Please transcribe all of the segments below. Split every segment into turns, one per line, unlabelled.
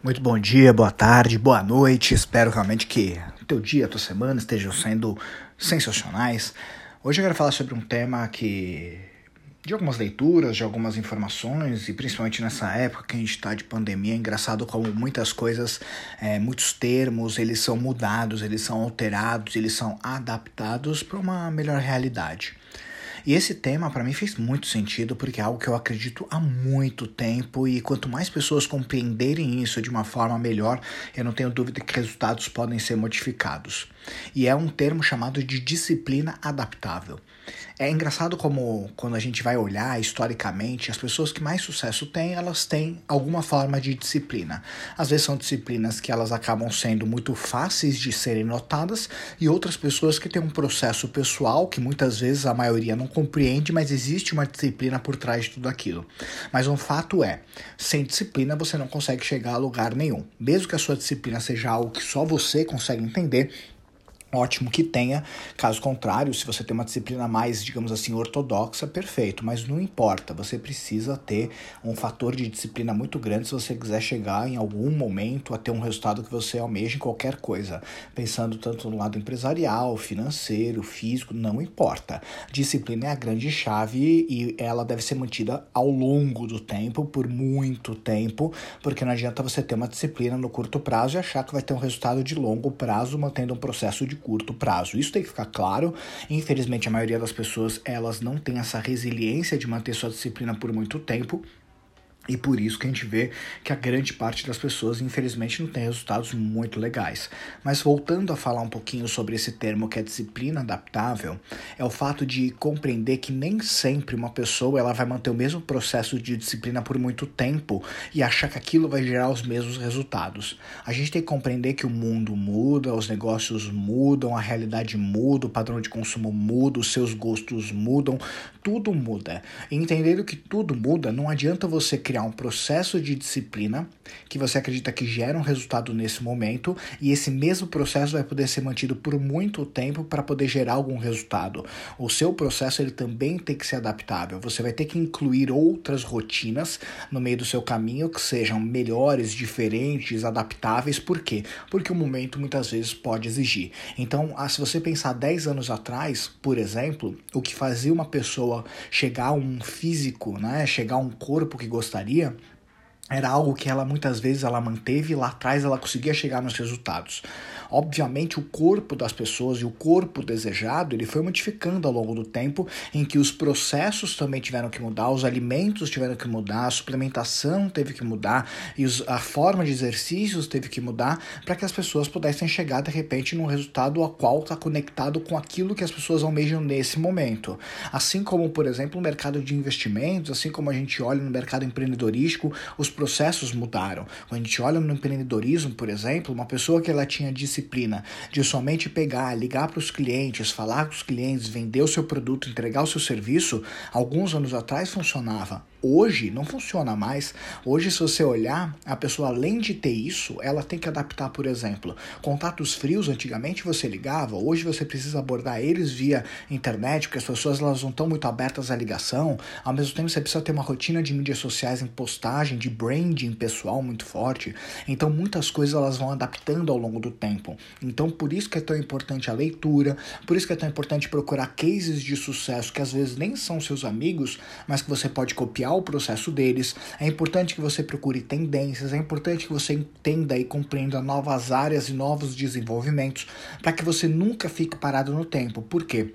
Muito bom dia, boa tarde, boa noite. Espero realmente que o teu dia, a tua semana estejam sendo sensacionais. Hoje eu quero falar sobre um tema que de algumas leituras, de algumas informações, e principalmente nessa época que a gente está de pandemia, é engraçado como muitas coisas, é, muitos termos, eles são mudados, eles são alterados, eles são adaptados para uma melhor realidade. E esse tema para mim fez muito sentido porque é algo que eu acredito há muito tempo e quanto mais pessoas compreenderem isso de uma forma melhor, eu não tenho dúvida que resultados podem ser modificados. E é um termo chamado de disciplina adaptável. É engraçado como quando a gente vai olhar historicamente, as pessoas que mais sucesso têm, elas têm alguma forma de disciplina. Às vezes são disciplinas que elas acabam sendo muito fáceis de serem notadas e outras pessoas que têm um processo pessoal que muitas vezes a maioria não compreende, mas existe uma disciplina por trás de tudo aquilo. Mas um fato é, sem disciplina você não consegue chegar a lugar nenhum. Mesmo que a sua disciplina seja algo que só você consegue entender, Ótimo que tenha, caso contrário, se você tem uma disciplina mais, digamos assim, ortodoxa, perfeito, mas não importa, você precisa ter um fator de disciplina muito grande se você quiser chegar em algum momento a ter um resultado que você almeja em qualquer coisa, pensando tanto no lado empresarial, financeiro, físico, não importa. Disciplina é a grande chave e ela deve ser mantida ao longo do tempo, por muito tempo, porque não adianta você ter uma disciplina no curto prazo e achar que vai ter um resultado de longo prazo mantendo um processo de curto prazo. Isso tem que ficar claro. Infelizmente, a maioria das pessoas elas não tem essa resiliência de manter sua disciplina por muito tempo e por isso que a gente vê que a grande parte das pessoas, infelizmente, não tem resultados muito legais. Mas voltando a falar um pouquinho sobre esse termo que é disciplina adaptável, é o fato de compreender que nem sempre uma pessoa ela vai manter o mesmo processo de disciplina por muito tempo e achar que aquilo vai gerar os mesmos resultados. A gente tem que compreender que o mundo muda, os negócios mudam, a realidade muda, o padrão de consumo muda, os seus gostos mudam, tudo muda. E entendendo que tudo muda, não adianta você criar criar um processo de disciplina que você acredita que gera um resultado nesse momento e esse mesmo processo vai poder ser mantido por muito tempo para poder gerar algum resultado. O seu processo ele também tem que ser adaptável. Você vai ter que incluir outras rotinas no meio do seu caminho que sejam melhores, diferentes, adaptáveis. Por quê? Porque o momento muitas vezes pode exigir. Então, ah, se você pensar 10 anos atrás, por exemplo, o que fazia uma pessoa chegar a um físico, né, chegar a um corpo que gostaria gostaria era algo que ela muitas vezes ela manteve e lá atrás ela conseguia chegar nos resultados. Obviamente o corpo das pessoas e o corpo desejado, ele foi modificando ao longo do tempo em que os processos também tiveram que mudar, os alimentos tiveram que mudar, a suplementação teve que mudar e os, a forma de exercícios teve que mudar para que as pessoas pudessem chegar de repente num resultado a qual está conectado com aquilo que as pessoas almejam nesse momento. Assim como, por exemplo, o mercado de investimentos, assim como a gente olha no mercado empreendedorístico, os processos mudaram. Quando a gente olha no empreendedorismo, por exemplo, uma pessoa que ela tinha disciplina de somente pegar, ligar para os clientes, falar com os clientes, vender o seu produto, entregar o seu serviço, alguns anos atrás funcionava. Hoje não funciona mais. Hoje, se você olhar, a pessoa além de ter isso, ela tem que adaptar, por exemplo, contatos frios. Antigamente você ligava, hoje você precisa abordar eles via internet, porque as pessoas elas não estão muito abertas à ligação. Ao mesmo tempo, você precisa ter uma rotina de mídias sociais em postagem, de branding pessoal muito forte. Então, muitas coisas elas vão adaptando ao longo do tempo. Então, por isso que é tão importante a leitura, por isso que é tão importante procurar cases de sucesso que às vezes nem são seus amigos, mas que você pode copiar o processo deles. É importante que você procure tendências, é importante que você entenda e compreenda novas áreas e novos desenvolvimentos para que você nunca fique parado no tempo. Por quê?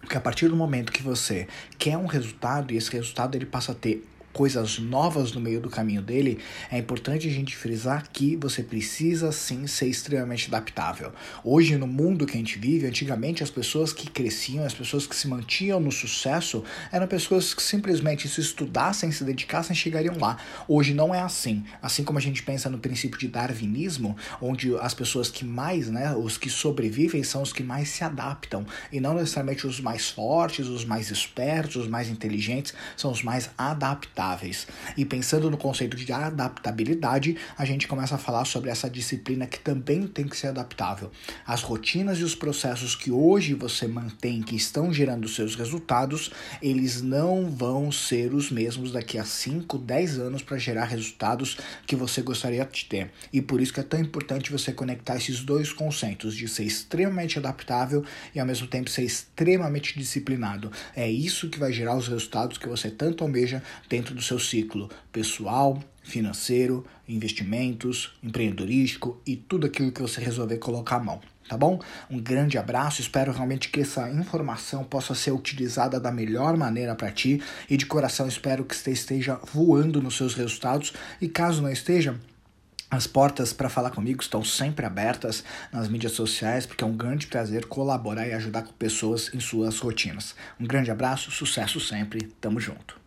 Porque a partir do momento que você quer um resultado e esse resultado ele passa a ter coisas novas no meio do caminho dele, é importante a gente frisar que você precisa sim ser extremamente adaptável. Hoje, no mundo que a gente vive, antigamente as pessoas que cresciam, as pessoas que se mantinham no sucesso, eram pessoas que simplesmente se estudassem, se dedicassem, chegariam lá. Hoje não é assim. Assim como a gente pensa no princípio de darwinismo, onde as pessoas que mais, né, os que sobrevivem são os que mais se adaptam, e não necessariamente os mais fortes, os mais espertos, os mais inteligentes, são os mais adaptáveis adaptáveis. E pensando no conceito de adaptabilidade, a gente começa a falar sobre essa disciplina que também tem que ser adaptável. As rotinas e os processos que hoje você mantém, que estão gerando seus resultados, eles não vão ser os mesmos daqui a 5, 10 anos para gerar resultados que você gostaria de ter. E por isso que é tão importante você conectar esses dois conceitos de ser extremamente adaptável e ao mesmo tempo ser extremamente disciplinado. É isso que vai gerar os resultados que você tanto almeja do seu ciclo pessoal, financeiro, investimentos, empreendedorístico e tudo aquilo que você resolver colocar a mão. Tá bom? Um grande abraço, espero realmente que essa informação possa ser utilizada da melhor maneira para ti e de coração espero que você esteja voando nos seus resultados e caso não esteja, as portas para falar comigo estão sempre abertas nas mídias sociais, porque é um grande prazer colaborar e ajudar com pessoas em suas rotinas. Um grande abraço, sucesso sempre, tamo junto.